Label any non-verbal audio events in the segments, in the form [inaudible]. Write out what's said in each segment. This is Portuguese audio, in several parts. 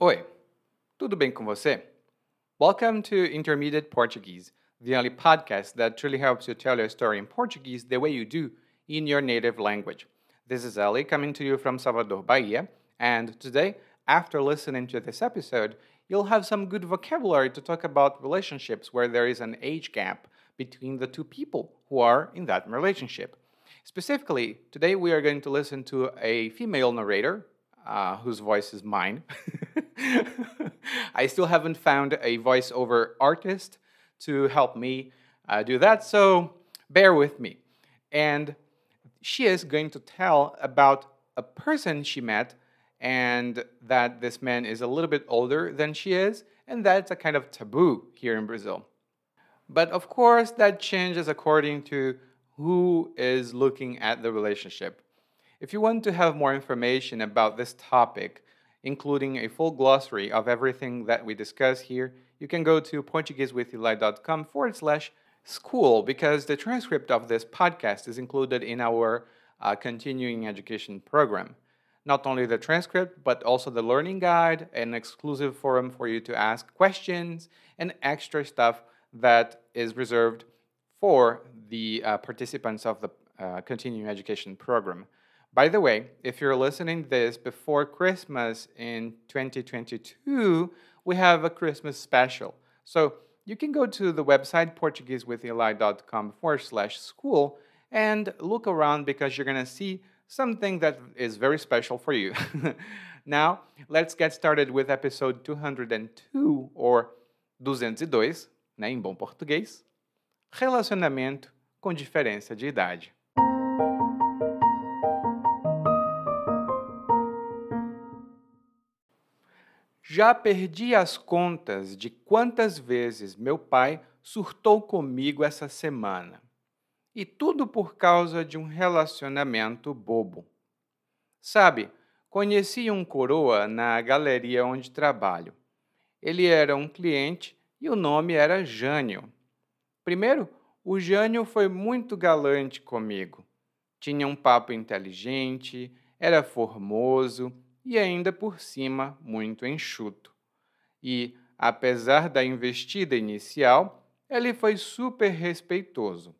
Oi, tudo bem com você? Welcome to Intermediate Portuguese, the only podcast that truly helps you tell your story in Portuguese the way you do in your native language. This is Ali coming to you from Salvador, Bahia, and today, after listening to this episode, you'll have some good vocabulary to talk about relationships where there is an age gap between the two people who are in that relationship. Specifically, today we are going to listen to a female narrator uh, whose voice is mine. [laughs] [laughs] I still haven't found a voiceover artist to help me uh, do that, so bear with me. And she is going to tell about a person she met and that this man is a little bit older than she is, and that's a kind of taboo here in Brazil. But of course, that changes according to who is looking at the relationship. If you want to have more information about this topic, including a full glossary of everything that we discuss here, you can go to PortugueseWithEli.com forward slash school because the transcript of this podcast is included in our uh, continuing education program. Not only the transcript, but also the learning guide, an exclusive forum for you to ask questions, and extra stuff that is reserved for the uh, participants of the uh, continuing education program. By the way, if you're listening this before Christmas in 2022, we have a Christmas special. So you can go to the website portuguesewitheli.com forward slash school and look around because you're going to see something that is very special for you. [laughs] now, let's get started with episode 202 or 202, né, em bom português. Relacionamento com diferença de idade. Já perdi as contas de quantas vezes meu pai surtou comigo essa semana. E tudo por causa de um relacionamento bobo. Sabe, conheci um coroa na galeria onde trabalho. Ele era um cliente e o nome era Jânio. Primeiro, o Jânio foi muito galante comigo. Tinha um papo inteligente, era formoso e ainda por cima muito enxuto. E, apesar da investida inicial, ele foi super respeitoso.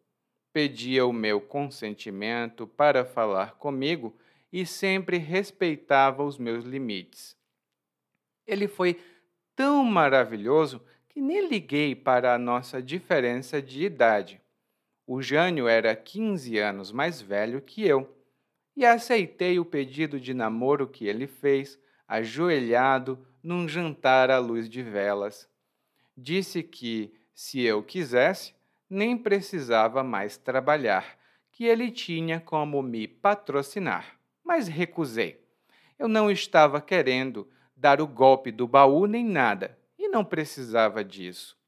Pedia o meu consentimento para falar comigo e sempre respeitava os meus limites. Ele foi tão maravilhoso que nem liguei para a nossa diferença de idade. O Jânio era 15 anos mais velho que eu e aceitei o pedido de namoro que ele fez, ajoelhado num jantar à luz de velas. Disse que, se eu quisesse, nem precisava mais trabalhar, que ele tinha como me patrocinar, mas recusei. Eu não estava querendo dar o golpe do baú nem nada, e não precisava disso.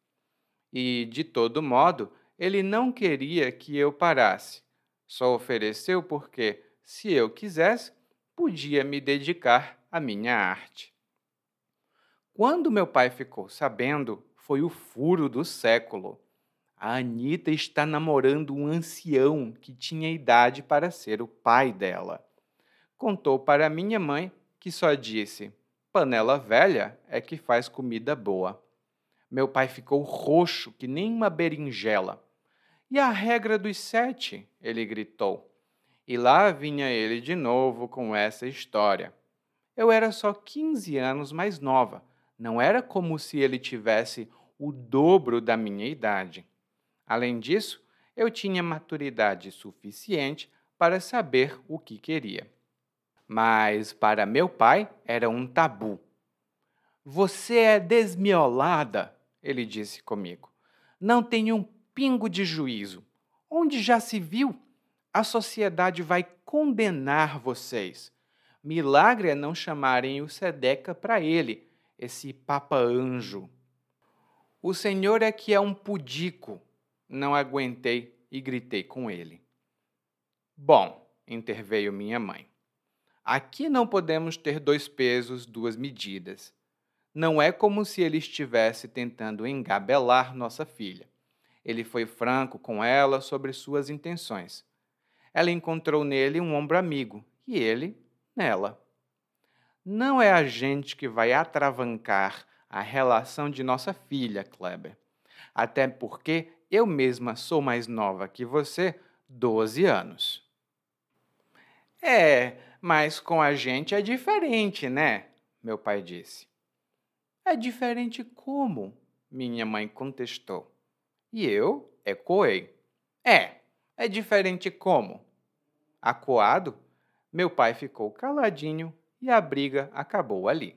E, de todo modo, ele não queria que eu parasse. Só ofereceu porque se eu quisesse, podia me dedicar à minha arte. Quando meu pai ficou sabendo, foi o furo do século. A Anita está namorando um ancião que tinha idade para ser o pai dela. Contou para minha mãe, que só disse: panela velha é que faz comida boa. Meu pai ficou roxo que nem uma berinjela. E a regra dos sete? ele gritou. E lá vinha ele de novo com essa história. Eu era só 15 anos mais nova, não era como se ele tivesse o dobro da minha idade. Além disso, eu tinha maturidade suficiente para saber o que queria. Mas para meu pai era um tabu. Você é desmiolada, ele disse comigo. Não tem um pingo de juízo. Onde já se viu? A sociedade vai condenar vocês. Milagre é não chamarem o Sedeca para ele, esse Papa Anjo. O Senhor é que é um pudico. Não aguentei e gritei com ele. Bom, interveio minha mãe. Aqui não podemos ter dois pesos, duas medidas. Não é como se ele estivesse tentando engabelar nossa filha. Ele foi franco com ela sobre suas intenções ela encontrou nele um ombro amigo e ele nela. não é a gente que vai atravancar a relação de nossa filha, Kleber. Até porque eu mesma sou mais nova que você, 12 anos. É, mas com a gente é diferente, né? Meu pai disse. É diferente como? Minha mãe contestou. E eu ecoei. É, é diferente como? Acuado, meu pai ficou caladinho e a briga acabou ali.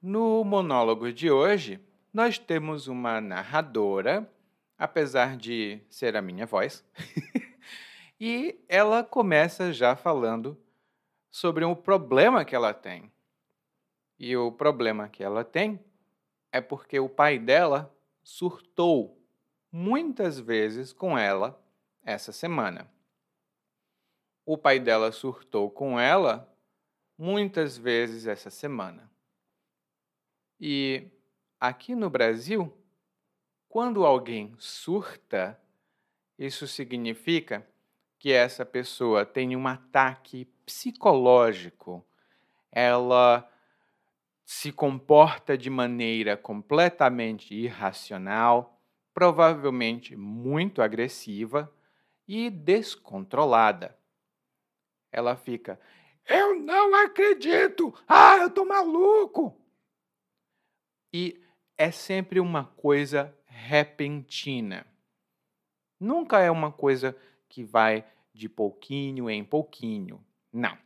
No monólogo de hoje, nós temos uma narradora, apesar de ser a minha voz, [laughs] e ela começa já falando sobre um problema que ela tem. E o problema que ela tem é porque o pai dela surtou muitas vezes com ela essa semana. O pai dela surtou com ela muitas vezes essa semana. E aqui no Brasil, quando alguém surta, isso significa que essa pessoa tem um ataque psicológico. Ela se comporta de maneira completamente irracional, provavelmente muito agressiva e descontrolada. Ela fica: Eu não acredito! Ah, eu tô maluco! e é sempre uma coisa repentina. Nunca é uma coisa que vai de pouquinho em pouquinho. Não.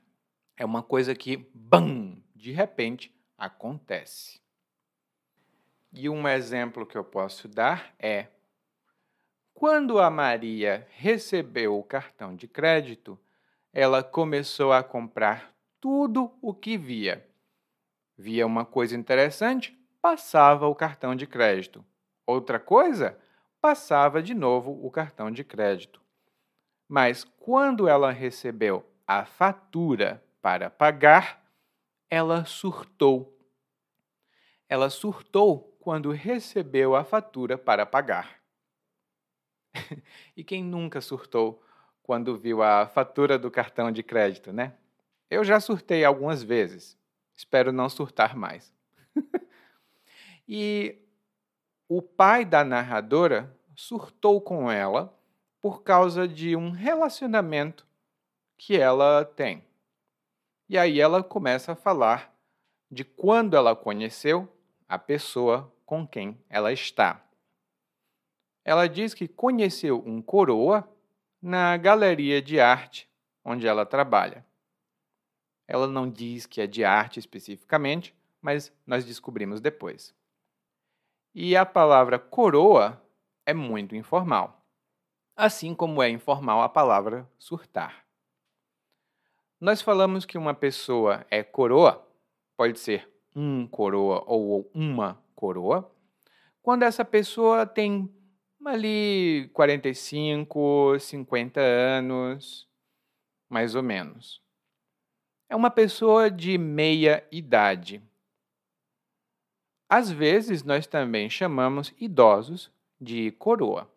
É uma coisa que, bam, de repente acontece. E um exemplo que eu posso dar é: quando a Maria recebeu o cartão de crédito, ela começou a comprar tudo o que via. Via uma coisa interessante, passava o cartão de crédito. Outra coisa, passava de novo o cartão de crédito. Mas quando ela recebeu a fatura para pagar, ela surtou. Ela surtou quando recebeu a fatura para pagar. [laughs] e quem nunca surtou quando viu a fatura do cartão de crédito, né? Eu já surtei algumas vezes. Espero não surtar mais. [laughs] E o pai da narradora surtou com ela por causa de um relacionamento que ela tem. E aí ela começa a falar de quando ela conheceu a pessoa com quem ela está. Ela diz que conheceu um coroa na galeria de arte onde ela trabalha. Ela não diz que é de arte especificamente, mas nós descobrimos depois. E a palavra coroa é muito informal, assim como é informal a palavra surtar. Nós falamos que uma pessoa é coroa, pode ser um coroa ou uma coroa, quando essa pessoa tem ali 45, 50 anos, mais ou menos. É uma pessoa de meia idade. Às vezes, nós também chamamos idosos de coroa.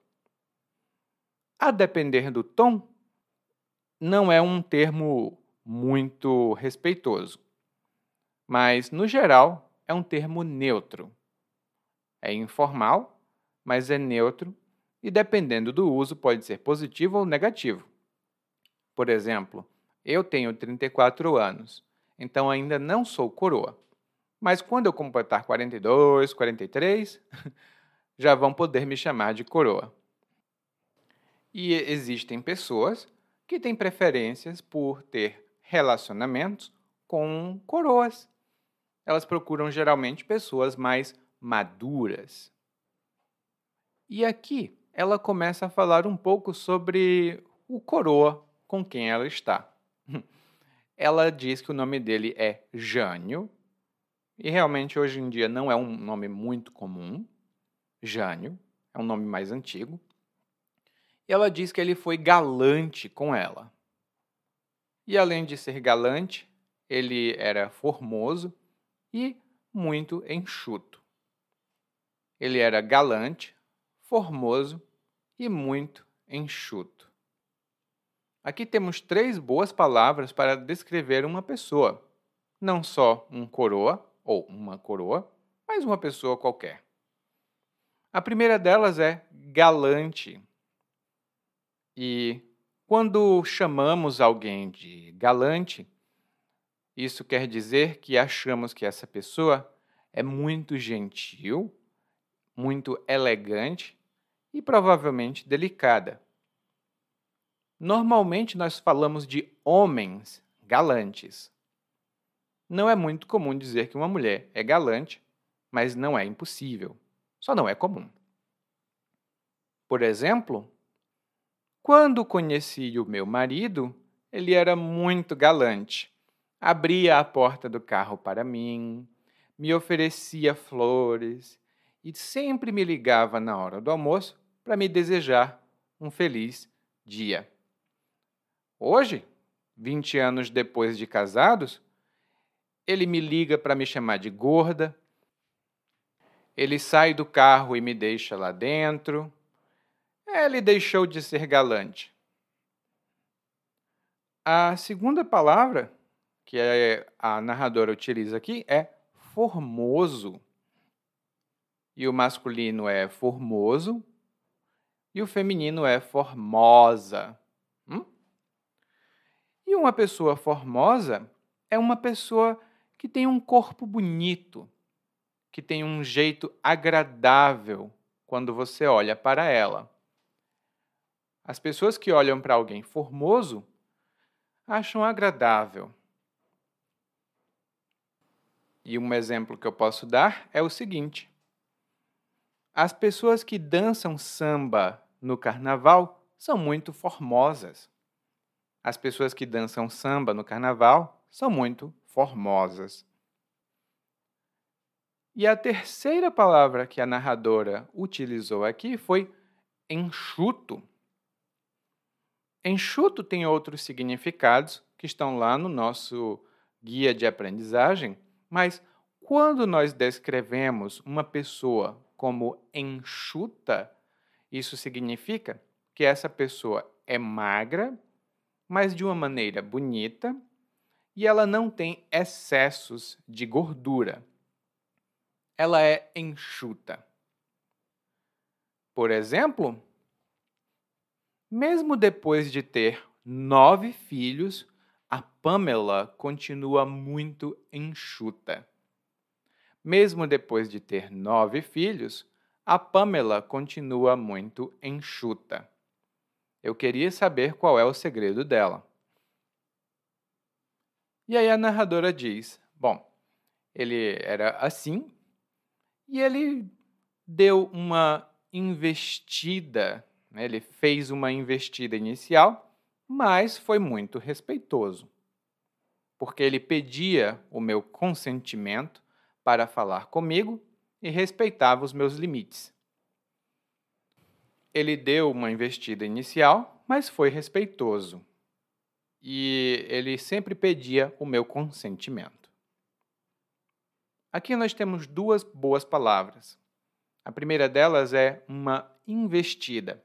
A depender do tom, não é um termo muito respeitoso, mas, no geral, é um termo neutro. É informal, mas é neutro e, dependendo do uso, pode ser positivo ou negativo. Por exemplo, eu tenho 34 anos, então ainda não sou coroa. Mas quando eu completar 42, 43, [laughs] já vão poder me chamar de coroa. E existem pessoas que têm preferências por ter relacionamentos com coroas. Elas procuram geralmente pessoas mais maduras. E aqui ela começa a falar um pouco sobre o coroa com quem ela está. [laughs] Ela diz que o nome dele é Jânio e realmente hoje em dia não é um nome muito comum. Jânio é um nome mais antigo. E ela diz que ele foi galante com ela. E além de ser galante, ele era formoso e muito enxuto. Ele era galante, formoso e muito enxuto. Aqui temos três boas palavras para descrever uma pessoa, não só um coroa ou uma coroa, mas uma pessoa qualquer. A primeira delas é galante. E quando chamamos alguém de galante, isso quer dizer que achamos que essa pessoa é muito gentil, muito elegante e provavelmente delicada. Normalmente nós falamos de homens galantes. Não é muito comum dizer que uma mulher é galante, mas não é impossível. Só não é comum. Por exemplo, quando conheci o meu marido, ele era muito galante. Abria a porta do carro para mim, me oferecia flores e sempre me ligava na hora do almoço para me desejar um feliz dia. Hoje, 20 anos depois de casados, ele me liga para me chamar de gorda, ele sai do carro e me deixa lá dentro. Ele deixou de ser galante. A segunda palavra que a narradora utiliza aqui é formoso. E o masculino é formoso e o feminino é formosa. Hum? E uma pessoa formosa é uma pessoa que tem um corpo bonito, que tem um jeito agradável quando você olha para ela. As pessoas que olham para alguém formoso acham agradável. E um exemplo que eu posso dar é o seguinte: as pessoas que dançam samba no carnaval são muito formosas. As pessoas que dançam samba no carnaval são muito formosas. E a terceira palavra que a narradora utilizou aqui foi enxuto. Enxuto tem outros significados que estão lá no nosso guia de aprendizagem mas quando nós descrevemos uma pessoa como enxuta, isso significa que essa pessoa é magra, mas de uma maneira bonita, e ela não tem excessos de gordura. Ela é enxuta. Por exemplo, mesmo depois de ter nove filhos, a Pamela continua muito enxuta. Mesmo depois de ter nove filhos, a Pamela continua muito enxuta. Eu queria saber qual é o segredo dela. E aí a narradora diz: Bom, ele era assim e ele deu uma investida? Ele fez uma investida inicial mas foi muito respeitoso, porque ele pedia o meu consentimento para falar comigo e respeitava os meus limites. Ele deu uma investida inicial, mas foi respeitoso. E ele sempre pedia o meu consentimento. Aqui nós temos duas boas palavras. A primeira delas é uma investida.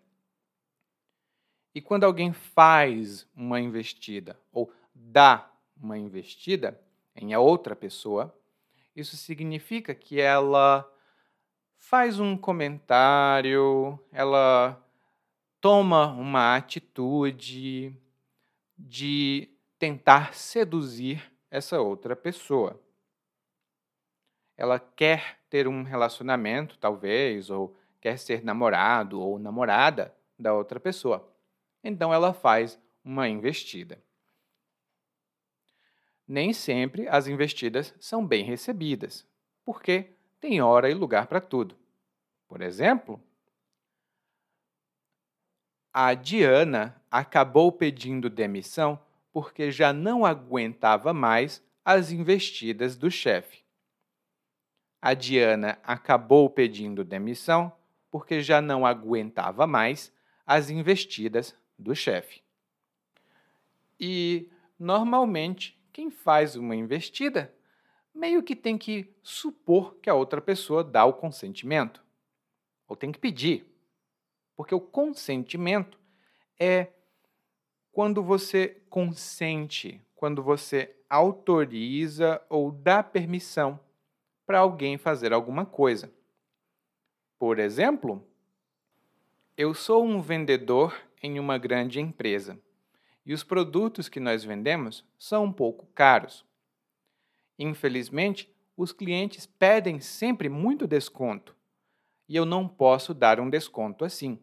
E quando alguém faz uma investida ou dá uma investida em outra pessoa, isso significa que ela faz um comentário, ela toma uma atitude de tentar seduzir essa outra pessoa. Ela quer ter um relacionamento, talvez, ou quer ser namorado ou namorada da outra pessoa então ela faz uma investida. Nem sempre as investidas são bem recebidas, porque tem hora e lugar para tudo. Por exemplo, a Diana acabou pedindo demissão porque já não aguentava mais as investidas do chefe. A Diana acabou pedindo demissão porque já não aguentava mais as investidas do chefe. E, normalmente, quem faz uma investida meio que tem que supor que a outra pessoa dá o consentimento. Ou tem que pedir. Porque o consentimento é quando você consente, quando você autoriza ou dá permissão para alguém fazer alguma coisa. Por exemplo, eu sou um vendedor em uma grande empresa e os produtos que nós vendemos são um pouco caros. Infelizmente, os clientes pedem sempre muito desconto e eu não posso dar um desconto assim.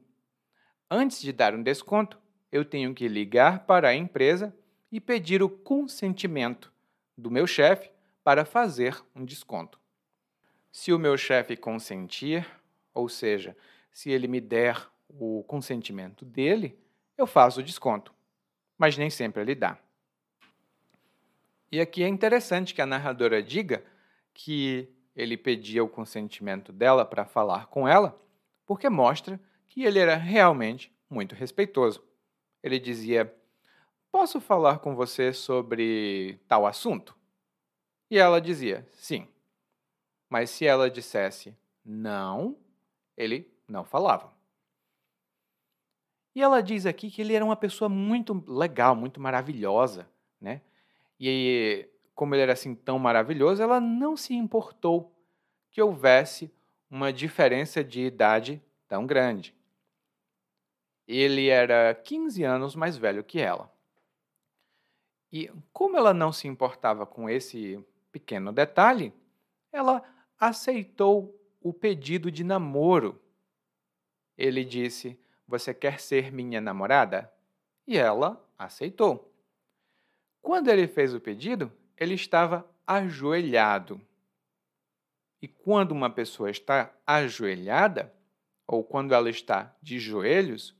Antes de dar um desconto, eu tenho que ligar para a empresa e pedir o consentimento do meu chefe para fazer um desconto. Se o meu chefe consentir, ou seja, se ele me der o consentimento dele, eu faço o desconto, mas nem sempre ele dá. E aqui é interessante que a narradora diga que ele pedia o consentimento dela para falar com ela, porque mostra que ele era realmente muito respeitoso. Ele dizia: Posso falar com você sobre tal assunto? E ela dizia: Sim. Mas se ela dissesse não, ele não falava. E ela diz aqui que ele era uma pessoa muito legal, muito maravilhosa, né? E como ele era assim tão maravilhoso, ela não se importou que houvesse uma diferença de idade tão grande. Ele era 15 anos mais velho que ela. E como ela não se importava com esse pequeno detalhe, ela aceitou o pedido de namoro. Ele disse: Você quer ser minha namorada? E ela aceitou. Quando ele fez o pedido, ele estava ajoelhado. E quando uma pessoa está ajoelhada, ou quando ela está de joelhos,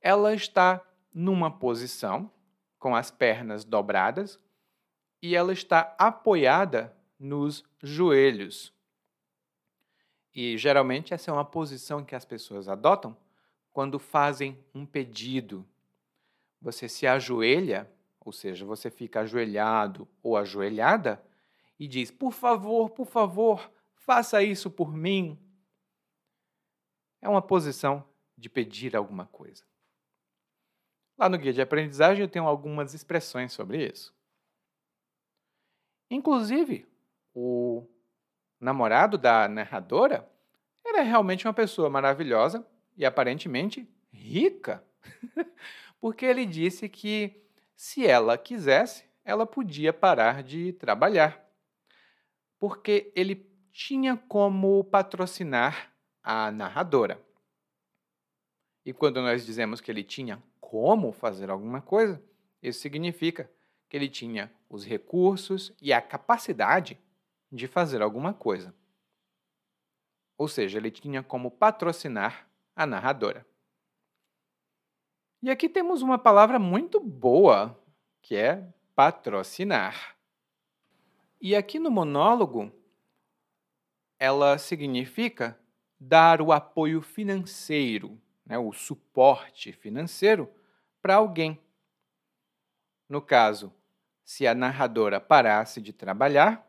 ela está numa posição com as pernas dobradas e ela está apoiada nos joelhos. E geralmente essa é uma posição que as pessoas adotam quando fazem um pedido. Você se ajoelha ou seja, você fica ajoelhado ou ajoelhada e diz: Por favor, por favor, faça isso por mim. É uma posição de pedir alguma coisa. Lá no guia de aprendizagem eu tenho algumas expressões sobre isso. Inclusive, o namorado da narradora era realmente uma pessoa maravilhosa e aparentemente rica, [laughs] porque ele disse que se ela quisesse, ela podia parar de trabalhar, porque ele tinha como patrocinar a narradora. E quando nós dizemos que ele tinha como fazer alguma coisa, isso significa que ele tinha os recursos e a capacidade de fazer alguma coisa. Ou seja, ele tinha como patrocinar a narradora. E aqui temos uma palavra muito boa, que é patrocinar. E aqui no monólogo, ela significa dar o apoio financeiro, né, o suporte financeiro para alguém. No caso, se a narradora parasse de trabalhar,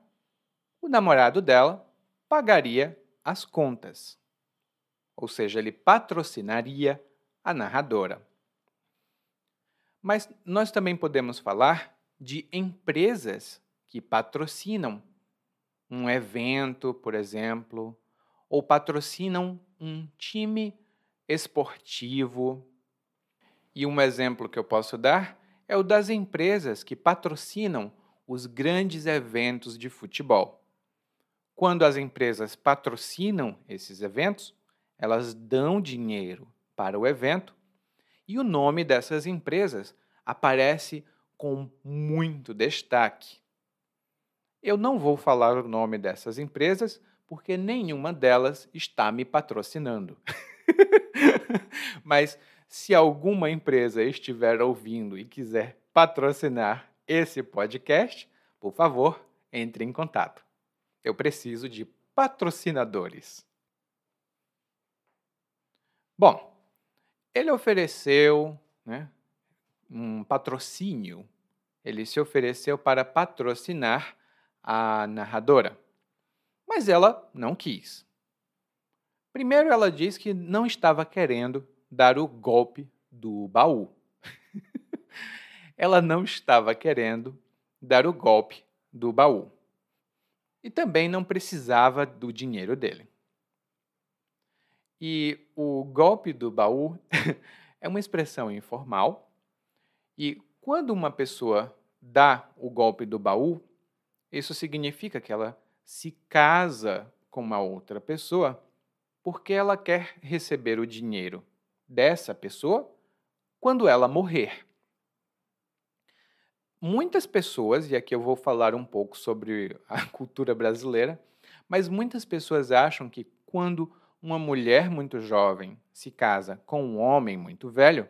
o namorado dela pagaria as contas. Ou seja, ele patrocinaria a narradora. Mas nós também podemos falar de empresas que patrocinam um evento, por exemplo, ou patrocinam um time esportivo. E um exemplo que eu posso dar é o das empresas que patrocinam os grandes eventos de futebol. Quando as empresas patrocinam esses eventos, elas dão dinheiro para o evento e o nome dessas empresas aparece com muito destaque. Eu não vou falar o nome dessas empresas porque nenhuma delas está me patrocinando. [laughs] Mas se alguma empresa estiver ouvindo e quiser patrocinar esse podcast, por favor, entre em contato. Eu preciso de patrocinadores. Bom, ele ofereceu né, um patrocínio, ele se ofereceu para patrocinar a narradora, mas ela não quis. Primeiro, ela diz que não estava querendo dar o golpe do baú. [laughs] ela não estava querendo dar o golpe do baú. E também não precisava do dinheiro dele. E o golpe do baú [laughs] é uma expressão informal. E quando uma pessoa dá o golpe do baú, isso significa que ela se casa com uma outra pessoa porque ela quer receber o dinheiro dessa pessoa quando ela morrer. Muitas pessoas, e aqui eu vou falar um pouco sobre a [laughs] cultura brasileira, mas muitas pessoas acham que quando uma mulher muito jovem se casa com um homem muito velho,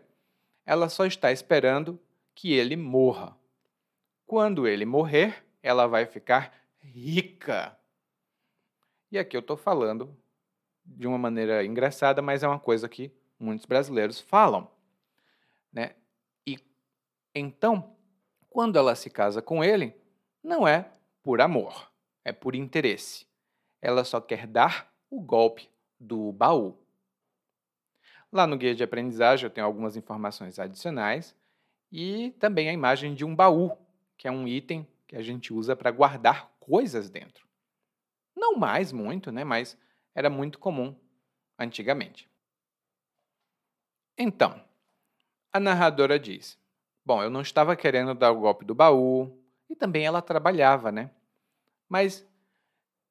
ela só está esperando que ele morra. Quando ele morrer, ela vai ficar rica. E aqui eu estou falando de uma maneira engraçada, mas é uma coisa que muitos brasileiros falam. Né? E então, quando ela se casa com ele, não é por amor, é por interesse. Ela só quer dar o golpe do baú. Lá no guia de aprendizagem eu tenho algumas informações adicionais e também a imagem de um baú, que é um item que a gente usa para guardar coisas dentro. Não mais muito, né, mas era muito comum antigamente. Então, a narradora diz: Bom, eu não estava querendo dar o golpe do baú, e também ela trabalhava, né? Mas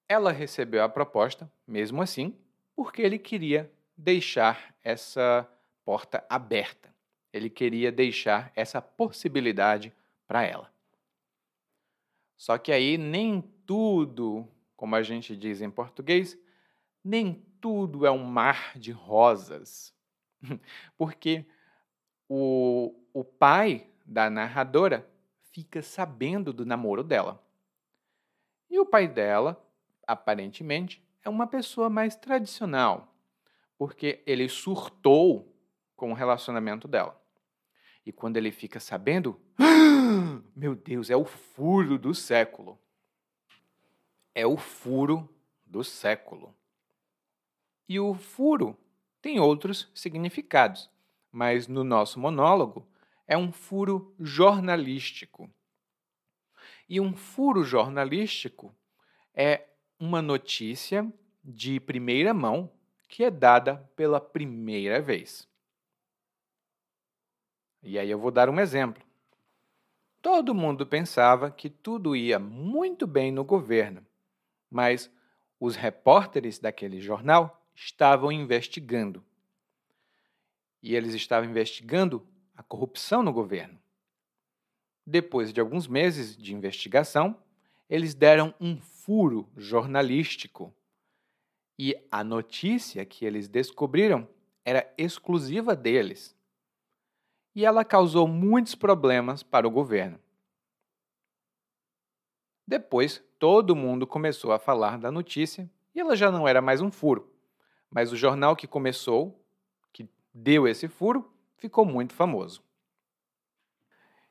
ela recebeu a proposta, mesmo assim, porque ele queria deixar essa porta aberta. Ele queria deixar essa possibilidade para ela. Só que aí nem tudo, como a gente diz em português, nem tudo é um mar de rosas. [laughs] Porque o, o pai da narradora fica sabendo do namoro dela. E o pai dela, aparentemente, é uma pessoa mais tradicional, porque ele surtou com o relacionamento dela. E quando ele fica sabendo, meu Deus, é o furo do século. É o furo do século. E o furo tem outros significados, mas no nosso monólogo é um furo jornalístico. E um furo jornalístico é uma notícia de primeira mão que é dada pela primeira vez. E aí eu vou dar um exemplo. Todo mundo pensava que tudo ia muito bem no governo, mas os repórteres daquele jornal estavam investigando. E eles estavam investigando a corrupção no governo. Depois de alguns meses de investigação, eles deram um furo jornalístico. E a notícia que eles descobriram era exclusiva deles. E ela causou muitos problemas para o governo. Depois, todo mundo começou a falar da notícia e ela já não era mais um furo. Mas o jornal que começou, que deu esse furo, ficou muito famoso.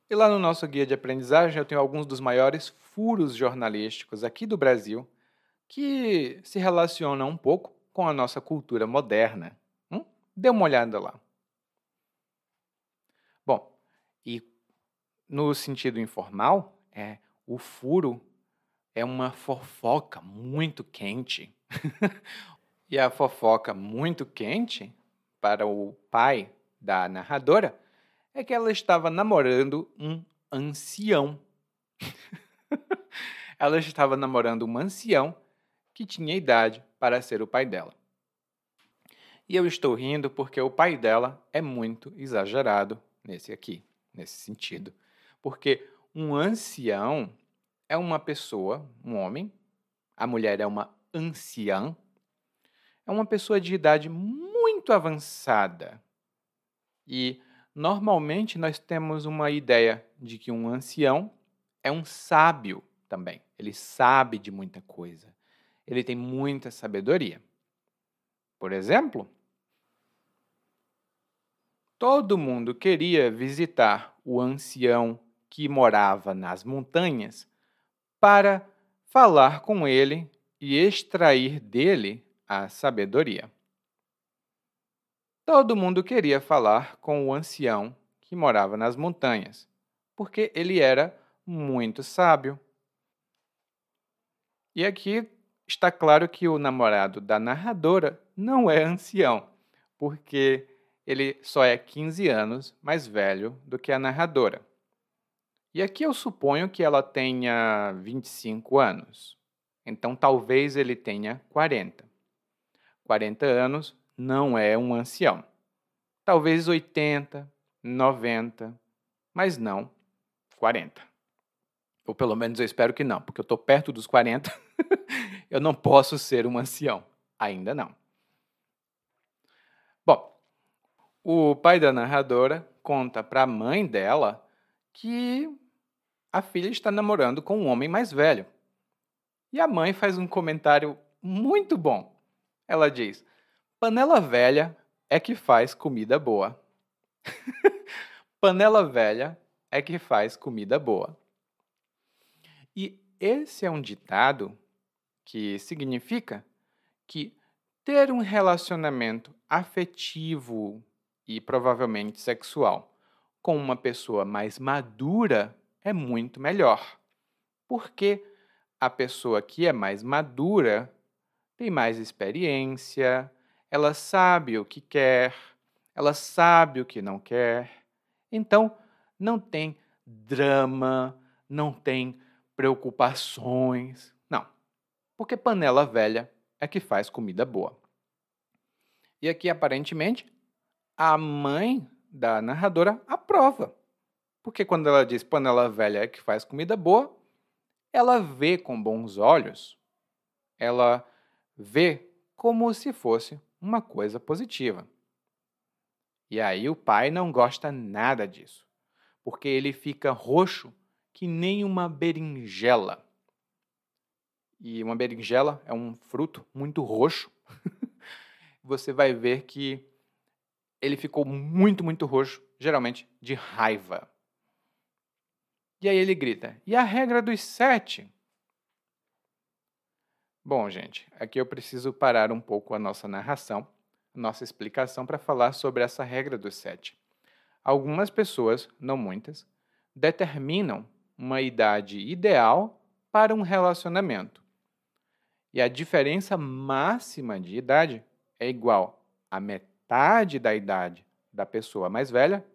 E lá no nosso guia de aprendizagem eu tenho alguns dos maiores furos jornalísticos aqui do Brasil que se relacionam um pouco com a nossa cultura moderna. Hum? Dê uma olhada lá. Bom, e no sentido informal, é o furo é uma fofoca muito quente. [laughs] e a fofoca muito quente para o pai da narradora é que ela estava namorando um ancião. [laughs] ela estava namorando um ancião que tinha idade para ser o pai dela. E eu estou rindo porque o pai dela é muito exagerado nesse aqui, nesse sentido. Porque um ancião é uma pessoa, um homem, a mulher é uma anciã, é uma pessoa de idade muito avançada. E Normalmente nós temos uma ideia de que um ancião é um sábio também. Ele sabe de muita coisa. Ele tem muita sabedoria. Por exemplo, todo mundo queria visitar o ancião que morava nas montanhas para falar com ele e extrair dele a sabedoria. Todo mundo queria falar com o ancião que morava nas montanhas, porque ele era muito sábio. E aqui está claro que o namorado da narradora não é ancião, porque ele só é 15 anos mais velho do que a narradora. E aqui eu suponho que ela tenha 25 anos. Então talvez ele tenha 40. 40 anos não é um ancião. Talvez 80, 90, mas não 40. Ou pelo menos eu espero que não, porque eu estou perto dos 40. [laughs] eu não posso ser um ancião. Ainda não. Bom, o pai da narradora conta para a mãe dela que a filha está namorando com um homem mais velho. E a mãe faz um comentário muito bom. Ela diz: Panela velha é que faz comida boa. [laughs] Panela velha é que faz comida boa. E esse é um ditado que significa que ter um relacionamento afetivo e provavelmente sexual com uma pessoa mais madura é muito melhor. Porque a pessoa que é mais madura tem mais experiência, ela sabe o que quer, ela sabe o que não quer. Então, não tem drama, não tem preocupações. Não. Porque panela velha é que faz comida boa. E aqui, aparentemente, a mãe da narradora aprova. Porque quando ela diz panela velha é que faz comida boa, ela vê com bons olhos, ela vê como se fosse uma coisa positiva. E aí o pai não gosta nada disso, porque ele fica roxo que nem uma berinjela. E uma berinjela é um fruto muito roxo. [laughs] Você vai ver que ele ficou muito, muito roxo, geralmente de raiva. E aí ele grita: E a regra dos sete? Bom, gente, aqui eu preciso parar um pouco a nossa narração, a nossa explicação para falar sobre essa regra dos sete. Algumas pessoas, não muitas, determinam uma idade ideal para um relacionamento. E a diferença máxima de idade é igual a metade da idade da pessoa mais velha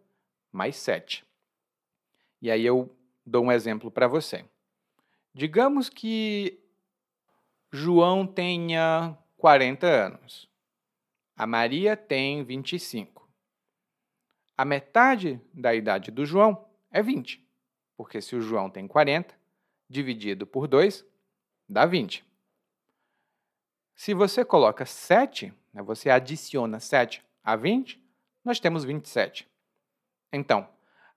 mais sete. E aí eu dou um exemplo para você. Digamos que João tenha 40 anos. A Maria tem 25. A metade da idade do João é 20, porque se o João tem 40, dividido por 2, dá 20. Se você coloca 7, né, você adiciona 7 a 20, nós temos 27. Então,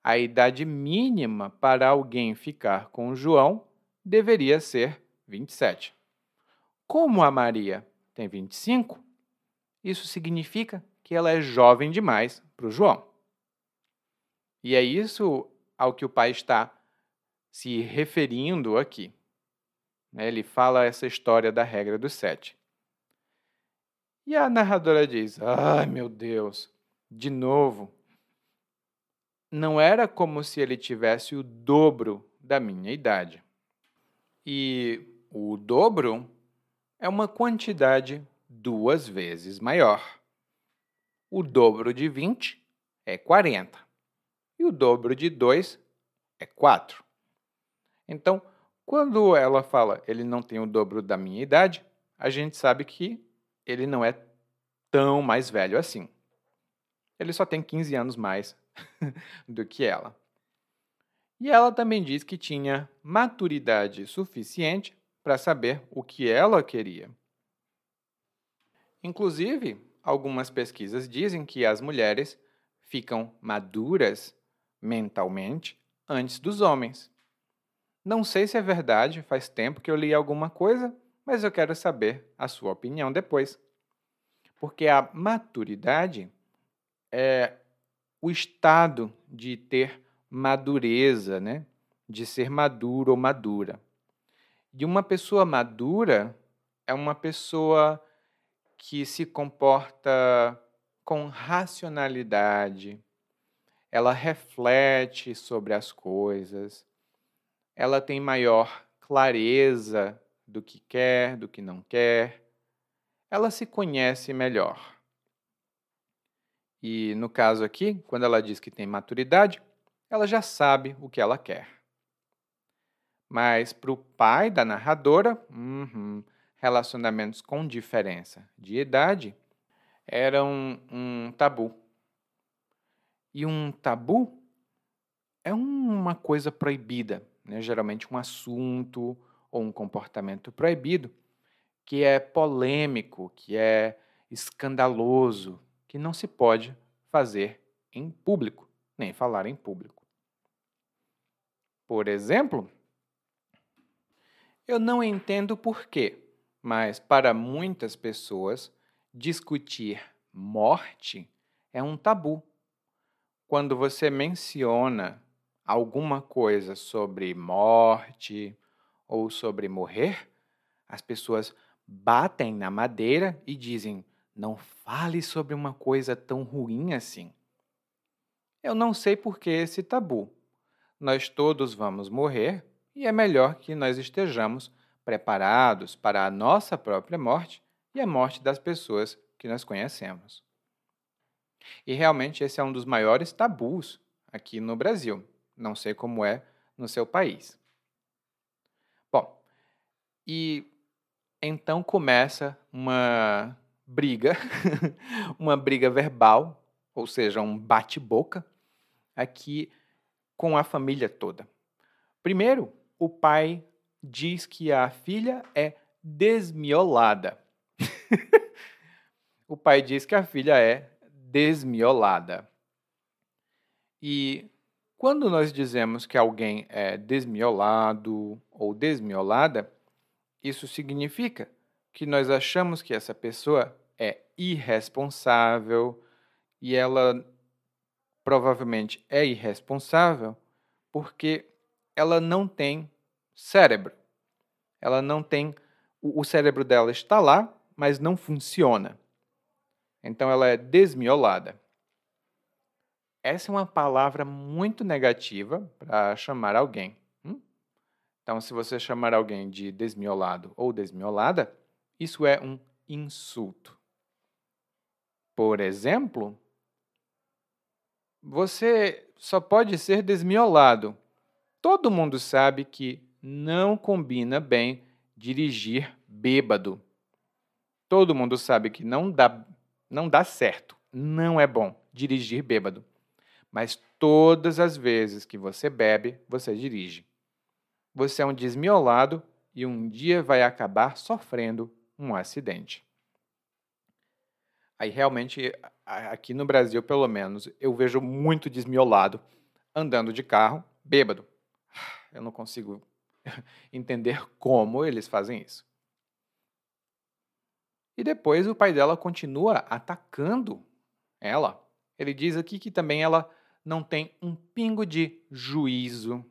a idade mínima para alguém ficar com João deveria ser 27. Como a Maria tem 25, isso significa que ela é jovem demais para o João. E é isso ao que o pai está se referindo aqui. Né? Ele fala essa história da regra dos sete. E a narradora diz: Ai meu Deus, de novo, não era como se ele tivesse o dobro da minha idade. E o dobro é uma quantidade duas vezes maior. O dobro de 20 é 40. E o dobro de 2 é 4. Então, quando ela fala ele não tem o dobro da minha idade, a gente sabe que ele não é tão mais velho assim. Ele só tem 15 anos mais [laughs] do que ela. E ela também diz que tinha maturidade suficiente para saber o que ela queria. Inclusive, algumas pesquisas dizem que as mulheres ficam maduras mentalmente antes dos homens. Não sei se é verdade, faz tempo que eu li alguma coisa, mas eu quero saber a sua opinião depois. Porque a maturidade é o estado de ter madureza, né? de ser maduro ou madura. E uma pessoa madura é uma pessoa que se comporta com racionalidade, ela reflete sobre as coisas, ela tem maior clareza do que quer, do que não quer, ela se conhece melhor. E no caso aqui, quando ela diz que tem maturidade, ela já sabe o que ela quer. Mas para o pai da narradora, uhum, relacionamentos com diferença de idade eram um, tabu. E um tabu é uma coisa proibida, né? geralmente um assunto ou um comportamento proibido que é polêmico, que é escandaloso, que não se pode fazer em público, nem falar em público. Por exemplo, eu não entendo por quê, mas para muitas pessoas, discutir morte é um tabu. Quando você menciona alguma coisa sobre morte ou sobre morrer, as pessoas batem na madeira e dizem: não fale sobre uma coisa tão ruim assim. Eu não sei por que esse tabu. Nós todos vamos morrer e é melhor que nós estejamos preparados para a nossa própria morte e a morte das pessoas que nós conhecemos. E realmente esse é um dos maiores tabus aqui no Brasil. Não sei como é no seu país. Bom, e então começa uma briga, [laughs] uma briga verbal, ou seja, um bate-boca, aqui com a família toda. Primeiro, o pai diz que a filha é desmiolada. [laughs] o pai diz que a filha é desmiolada. E quando nós dizemos que alguém é desmiolado ou desmiolada, isso significa que nós achamos que essa pessoa é irresponsável e ela provavelmente é irresponsável porque ela não tem cérebro. Ela não tem. O cérebro dela está lá, mas não funciona. Então ela é desmiolada. Essa é uma palavra muito negativa para chamar alguém. Hum? Então, se você chamar alguém de desmiolado ou desmiolada, isso é um insulto. Por exemplo, você só pode ser desmiolado. Todo mundo sabe que não combina bem dirigir bêbado. Todo mundo sabe que não dá, não dá certo, não é bom dirigir bêbado. Mas todas as vezes que você bebe, você dirige. Você é um desmiolado e um dia vai acabar sofrendo um acidente. Aí realmente, aqui no Brasil, pelo menos, eu vejo muito desmiolado andando de carro, bêbado. Eu não consigo [laughs] entender como eles fazem isso. E depois o pai dela continua atacando ela. Ele diz aqui que também ela não tem um pingo de juízo.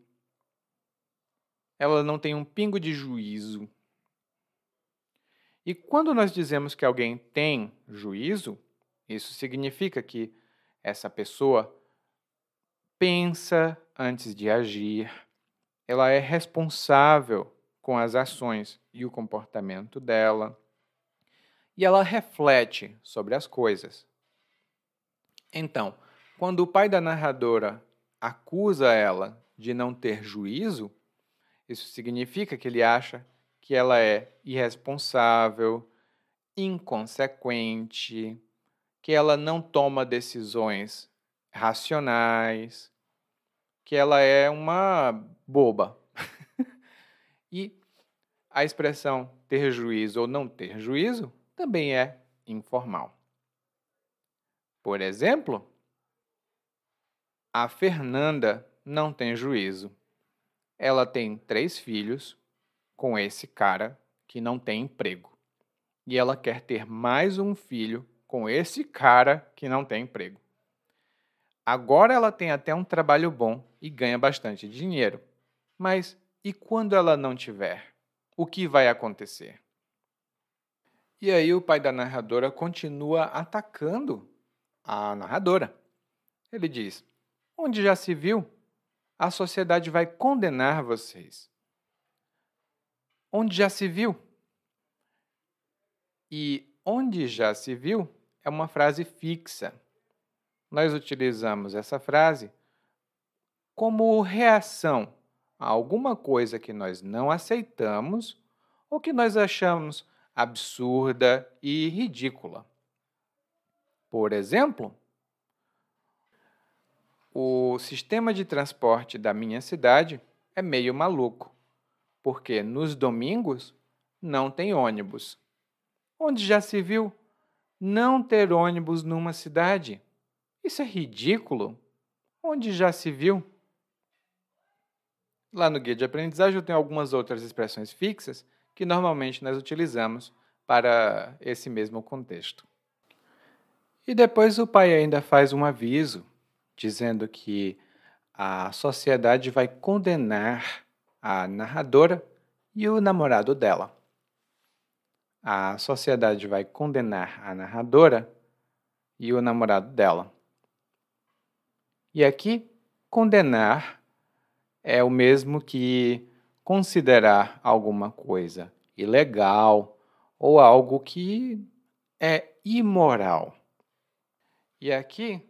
Ela não tem um pingo de juízo. E quando nós dizemos que alguém tem juízo, isso significa que essa pessoa pensa antes de agir, ela é responsável com as ações e o comportamento dela, e ela reflete sobre as coisas. Então, quando o pai da narradora acusa ela de não ter juízo, isso significa que ele acha que ela é irresponsável, inconsequente, que ela não toma decisões racionais, que ela é uma boba. e a expressão ter juízo ou não ter juízo também é informal. Por exemplo, a Fernanda não tem juízo. Ela tem três filhos com esse cara que não tem emprego. E ela quer ter mais um filho com esse cara que não tem emprego. Agora ela tem até um trabalho bom e ganha bastante dinheiro. Mas e quando ela não tiver? O que vai acontecer? E aí o pai da narradora continua atacando a narradora. Ele diz: Onde já se viu? A sociedade vai condenar vocês. Onde já se viu? E onde já se viu é uma frase fixa. Nós utilizamos essa frase como reação a alguma coisa que nós não aceitamos ou que nós achamos absurda e ridícula. Por exemplo, o sistema de transporte da minha cidade é meio maluco, porque nos domingos não tem ônibus. Onde já se viu não ter ônibus numa cidade? Isso é ridículo. Onde já se viu? Lá no guia de aprendizagem eu tenho algumas outras expressões fixas que normalmente nós utilizamos para esse mesmo contexto. E depois o pai ainda faz um aviso dizendo que a sociedade vai condenar a narradora e o namorado dela. A sociedade vai condenar a narradora e o namorado dela. E aqui, condenar é o mesmo que considerar alguma coisa ilegal ou algo que é imoral. E aqui,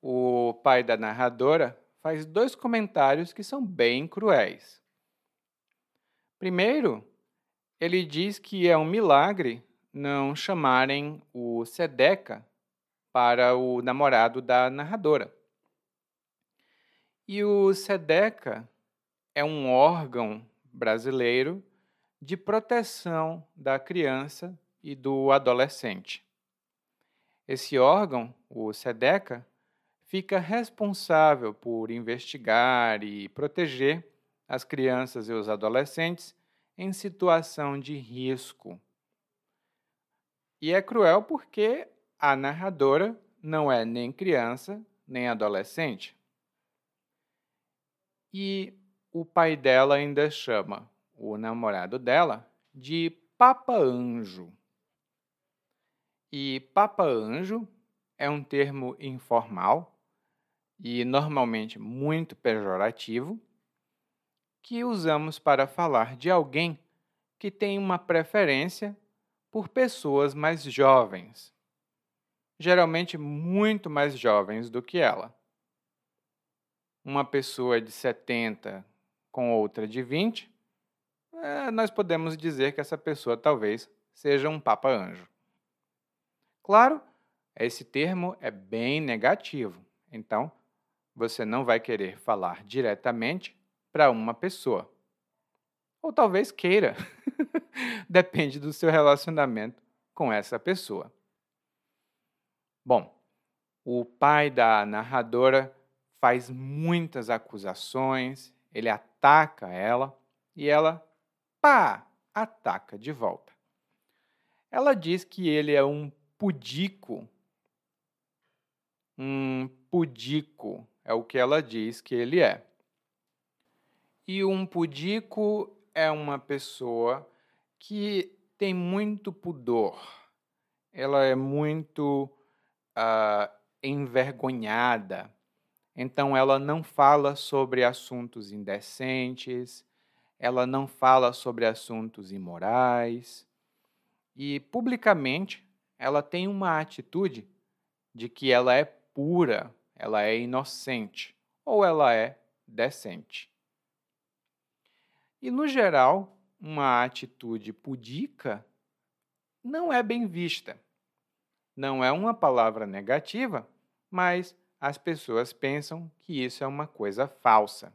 o pai da narradora faz dois comentários que são bem cruéis. Primeiro, ele diz que é um milagre não chamarem o Sedeca para o namorado da narradora. E o Sedeca é um órgão brasileiro de proteção da criança e do adolescente. Esse órgão, o SEDECA, fica responsável por investigar e proteger as crianças e os adolescentes em situação de risco. E é cruel porque a narradora não é nem criança nem adolescente. E o pai dela ainda chama o namorado dela de Papa Anjo. E Papa Anjo é um termo informal e normalmente muito pejorativo que usamos para falar de alguém que tem uma preferência por pessoas mais jovens, geralmente muito mais jovens do que ela. Uma pessoa de 70 com outra de 20 é, nós podemos dizer que essa pessoa talvez seja um papa anjo. Claro, esse termo é bem negativo, então você não vai querer falar diretamente para uma pessoa. Ou talvez queira, [laughs] depende do seu relacionamento com essa pessoa. Bom, o pai da narradora faz muitas acusações, ele ataca ela e ela pá, ataca de volta. Ela diz que ele é um pudico. Um pudico é o que ela diz que ele é. E um pudico é uma pessoa que tem muito pudor. Ela é muito uh, envergonhada. Então, ela não fala sobre assuntos indecentes, ela não fala sobre assuntos imorais e, publicamente, ela tem uma atitude de que ela é pura, ela é inocente ou ela é decente. E, no geral, uma atitude pudica não é bem vista. Não é uma palavra negativa, mas as pessoas pensam que isso é uma coisa falsa.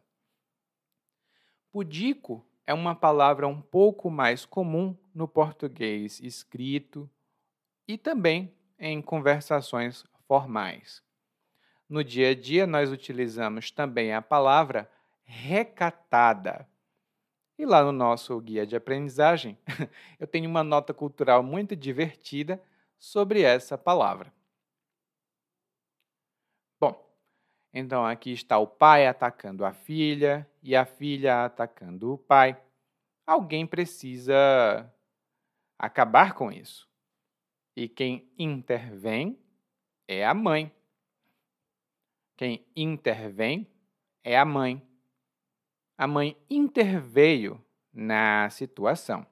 Pudico é uma palavra um pouco mais comum no português escrito e também em conversações formais. No dia a dia, nós utilizamos também a palavra recatada. E lá no nosso guia de aprendizagem, [laughs] eu tenho uma nota cultural muito divertida sobre essa palavra. Então aqui está o pai atacando a filha e a filha atacando o pai. Alguém precisa acabar com isso. E quem intervém é a mãe. Quem intervém é a mãe. A mãe interveio na situação.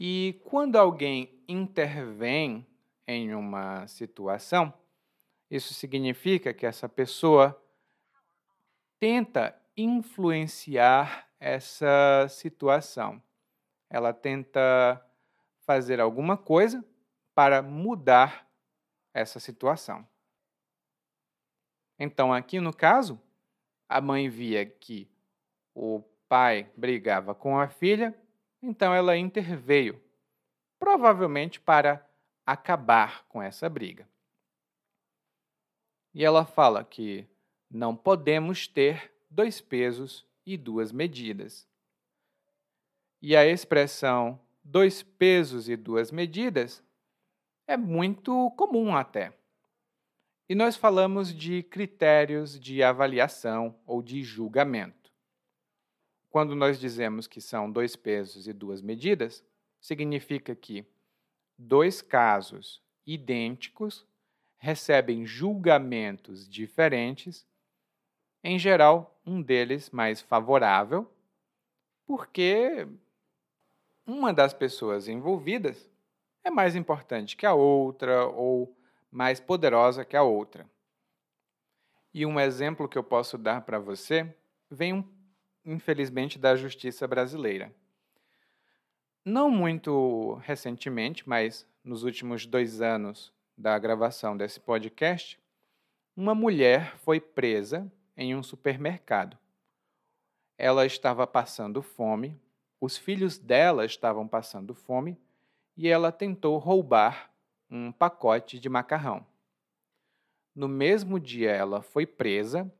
E quando alguém intervém em uma situação, isso significa que essa pessoa tenta influenciar essa situação. Ela tenta fazer alguma coisa para mudar essa situação. Então, aqui no caso, a mãe via que o pai brigava com a filha, então ela interveio, provavelmente para acabar com essa briga. E ela fala que não podemos ter dois pesos e duas medidas. E a expressão dois pesos e duas medidas é muito comum até. E nós falamos de critérios de avaliação ou de julgamento. Quando nós dizemos que são dois pesos e duas medidas, significa que dois casos idênticos recebem julgamentos diferentes, em geral, um deles mais favorável, porque uma das pessoas envolvidas é mais importante que a outra ou mais poderosa que a outra. E um exemplo que eu posso dar para você vem, infelizmente, da justiça brasileira. Não muito recentemente, mas nos últimos dois anos da gravação desse podcast, uma mulher foi presa em um supermercado. Ela estava passando fome, os filhos dela estavam passando fome e ela tentou roubar um pacote de macarrão. No mesmo dia, ela foi presa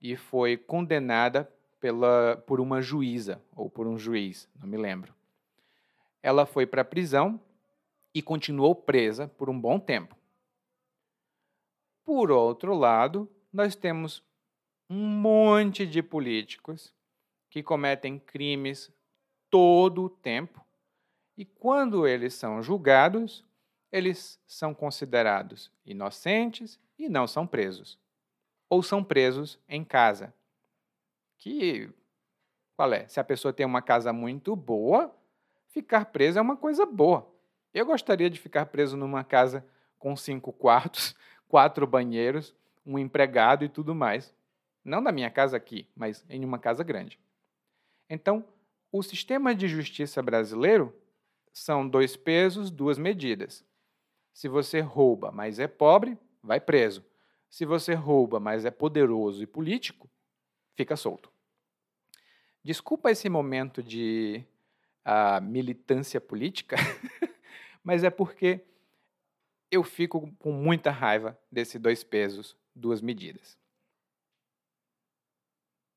e foi condenada pela, por uma juíza ou por um juiz, não me lembro. Ela foi para a prisão e continuou presa por um bom tempo. Por outro lado, nós temos um monte de políticos que cometem crimes todo o tempo e quando eles são julgados, eles são considerados inocentes e não são presos. Ou são presos em casa. Que, qual é? Se a pessoa tem uma casa muito boa, ficar preso é uma coisa boa. Eu gostaria de ficar preso numa casa com cinco quartos, [laughs] quatro banheiros, um empregado e tudo mais. Não na minha casa aqui, mas em uma casa grande. Então, o sistema de justiça brasileiro são dois pesos, duas medidas. Se você rouba, mas é pobre, vai preso. Se você rouba, mas é poderoso e político, fica solto. Desculpa esse momento de uh, militância política, [laughs] mas é porque eu fico com muita raiva desse dois pesos, duas medidas.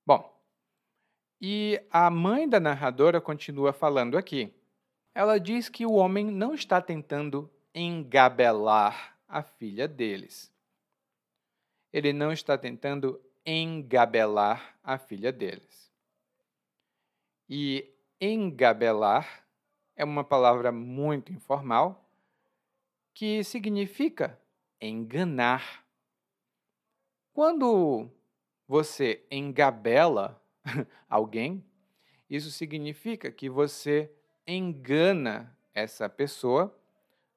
Bom, e a mãe da narradora continua falando aqui ela diz que o homem não está tentando engabelar a filha deles. Ele não está tentando engabelar a filha deles. E engabelar é uma palavra muito informal que significa enganar. Quando você engabela [laughs] alguém, isso significa que você engana essa pessoa,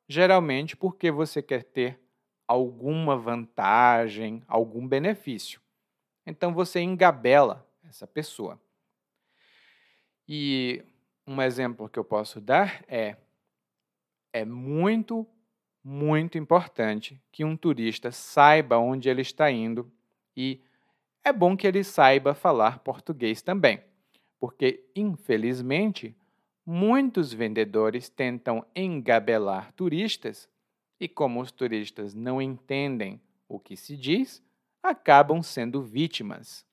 geralmente porque você quer ter alguma vantagem, algum benefício. Então você engabela essa pessoa. E um exemplo que eu posso dar é: é muito, muito importante que um turista saiba onde ele está indo e é bom que ele saiba falar português também, porque infelizmente muitos vendedores tentam engabelar turistas e, como os turistas não entendem o que se diz, acabam sendo vítimas.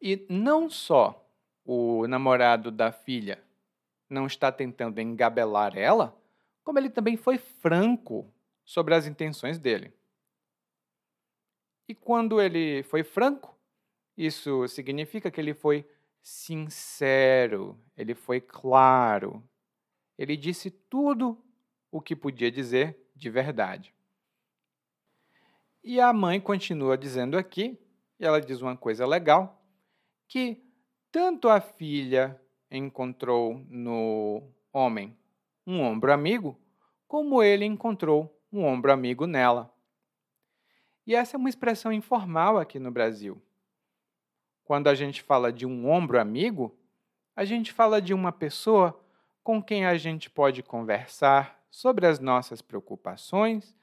E não só o namorado da filha não está tentando engabelar ela, como ele também foi franco sobre as intenções dele. E quando ele foi franco, isso significa que ele foi sincero, ele foi claro. Ele disse tudo o que podia dizer de verdade. E a mãe continua dizendo aqui, e ela diz uma coisa legal, que tanto a filha encontrou no homem um ombro amigo, como ele encontrou um ombro amigo nela. E essa é uma expressão informal aqui no Brasil. Quando a gente fala de um ombro amigo, a gente fala de uma pessoa com quem a gente pode conversar sobre as nossas preocupações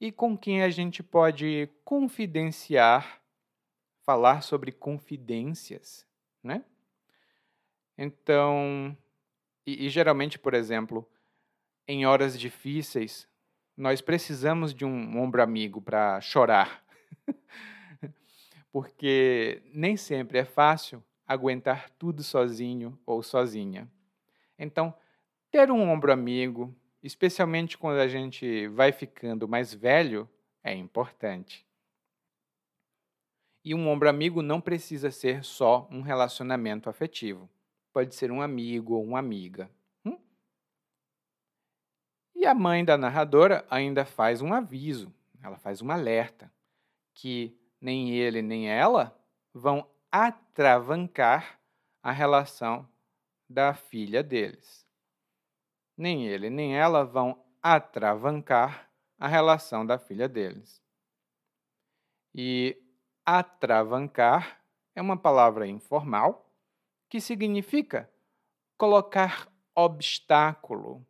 e com quem a gente pode confidenciar, falar sobre confidências, né? Então, e, e geralmente, por exemplo, em horas difíceis, nós precisamos de um ombro amigo para chorar. [laughs] Porque nem sempre é fácil aguentar tudo sozinho ou sozinha. Então, ter um ombro amigo, especialmente quando a gente vai ficando mais velho, é importante. E um ombro amigo não precisa ser só um relacionamento afetivo. Pode ser um amigo ou uma amiga. E a mãe da narradora ainda faz um aviso, ela faz um alerta, que nem ele nem ela vão atravancar a relação da filha deles. Nem ele nem ela vão atravancar a relação da filha deles. E atravancar é uma palavra informal que significa colocar obstáculo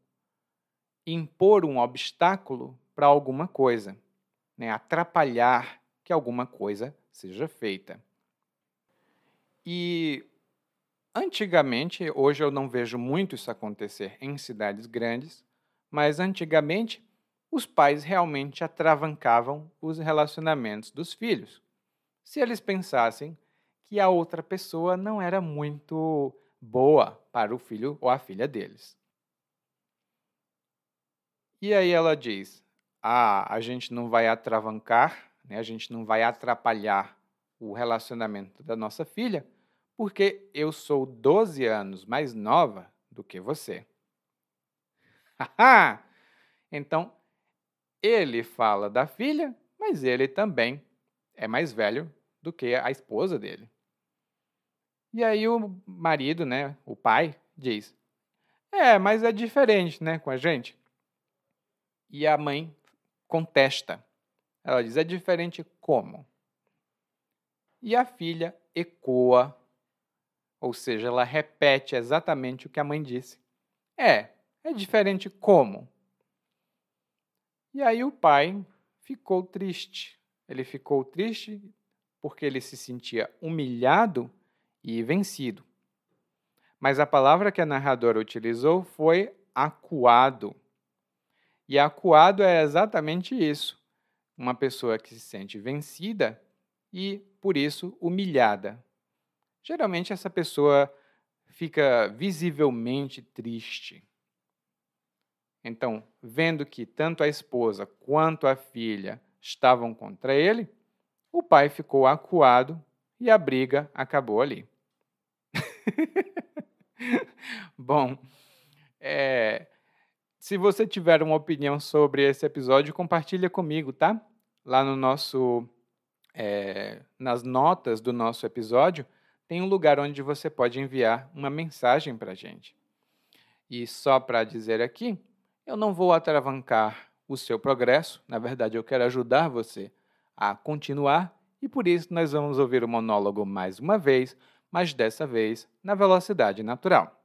impor um obstáculo para alguma coisa, né? atrapalhar que alguma coisa seja feita. E antigamente, hoje eu não vejo muito isso acontecer em cidades grandes, mas antigamente os pais realmente atravancavam os relacionamentos dos filhos. Se eles pensassem que a outra pessoa não era muito boa para o filho ou a filha deles. E aí ela diz: ah, a gente não vai atravancar, né? a gente não vai atrapalhar o relacionamento da nossa filha, porque eu sou 12 anos mais nova do que você. [laughs] então, ele fala da filha, mas ele também é mais velho do que a esposa dele. E aí o marido, né, o pai, diz: É, mas é diferente, né, com a gente. E a mãe contesta. Ela diz: é diferente como? E a filha ecoa, ou seja, ela repete exatamente o que a mãe disse. É, é diferente como? E aí o pai ficou triste. Ele ficou triste porque ele se sentia humilhado e vencido. Mas a palavra que a narradora utilizou foi acuado. E acuado é exatamente isso: uma pessoa que se sente vencida e, por isso, humilhada. Geralmente, essa pessoa fica visivelmente triste. Então, vendo que tanto a esposa quanto a filha estavam contra ele, o pai ficou acuado e a briga acabou ali. [laughs] Bom, é, se você tiver uma opinião sobre esse episódio, compartilha comigo, tá? Lá no nosso, é, nas notas do nosso episódio, tem um lugar onde você pode enviar uma mensagem para gente. E só para dizer aqui, eu não vou atravancar o seu progresso, na verdade, eu quero ajudar você a continuar e por isso nós vamos ouvir o monólogo mais uma vez, mas dessa vez na velocidade natural.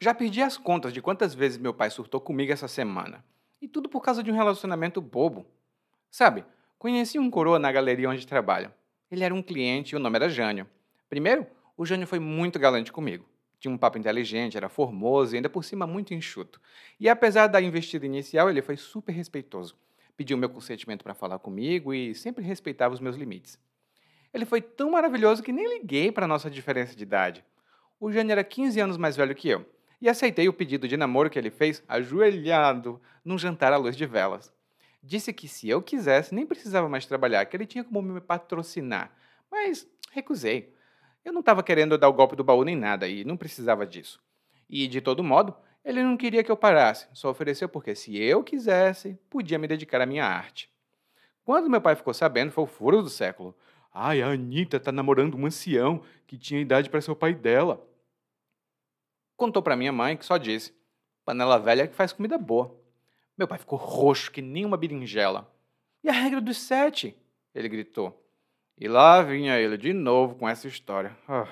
Já perdi as contas de quantas vezes meu pai surtou comigo essa semana. E tudo por causa de um relacionamento bobo. Sabe, conheci um coroa na galeria onde trabalho. Ele era um cliente e o nome era Jânio. Primeiro, o Jânio foi muito galante comigo. Tinha um papo inteligente, era formoso e ainda por cima muito enxuto. E apesar da investida inicial, ele foi super respeitoso. Pediu meu consentimento para falar comigo e sempre respeitava os meus limites. Ele foi tão maravilhoso que nem liguei para nossa diferença de idade. O Jânio era 15 anos mais velho que eu e aceitei o pedido de namoro que ele fez ajoelhado num jantar à luz de velas. Disse que se eu quisesse, nem precisava mais trabalhar, que ele tinha como me patrocinar. Mas recusei. Eu não estava querendo dar o golpe do baú nem nada e não precisava disso. E, de todo modo, ele não queria que eu parasse, só ofereceu porque, se eu quisesse, podia me dedicar à minha arte. Quando meu pai ficou sabendo, foi o furo do século. Ai, a Anitta tá namorando um ancião que tinha idade para ser o pai dela. Contou para minha mãe, que só disse: panela velha que faz comida boa. Meu pai ficou roxo que nem uma berinjela. E a regra dos sete? Ele gritou. E lá vinha ele de novo com essa história. Oh.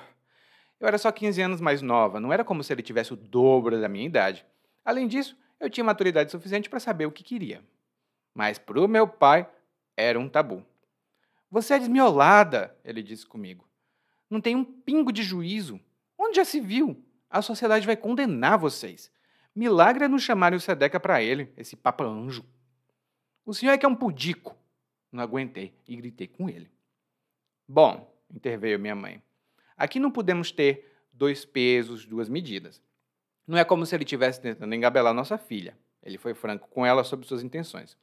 Eu era só 15 anos mais nova, não era como se ele tivesse o dobro da minha idade. Além disso, eu tinha maturidade suficiente para saber o que queria. Mas para o meu pai, era um tabu. Você é desmiolada, ele disse comigo. Não tem um pingo de juízo. Onde já se viu? A sociedade vai condenar vocês. Milagre é não chamarem o Sedeca para ele, esse papa anjo. O senhor é que é um pudico. Não aguentei e gritei com ele. Bom, interveio minha mãe. Aqui não podemos ter dois pesos, duas medidas. Não é como se ele estivesse tentando engabelar nossa filha. Ele foi franco com ela sobre suas intenções.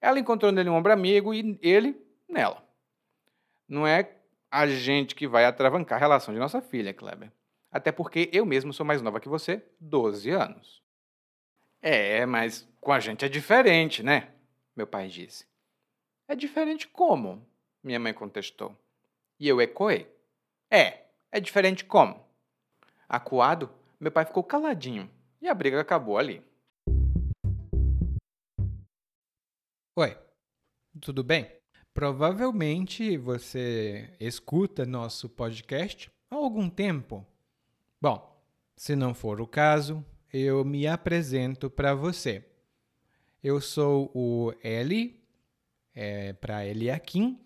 Ela encontrou nele um ombro amigo e ele nela. Não é a gente que vai atravancar a relação de nossa filha, Kleber. Até porque eu mesmo sou mais nova que você, 12 anos. É, mas com a gente é diferente, né? Meu pai disse. É diferente como? Minha mãe contestou. E eu ecoei. É, é diferente como? Acuado, meu pai ficou caladinho e a briga acabou ali. Oi, tudo bem? Provavelmente você escuta nosso podcast há algum tempo. Bom, se não for o caso, eu me apresento para você. Eu sou o Eli, é, para Eliakim,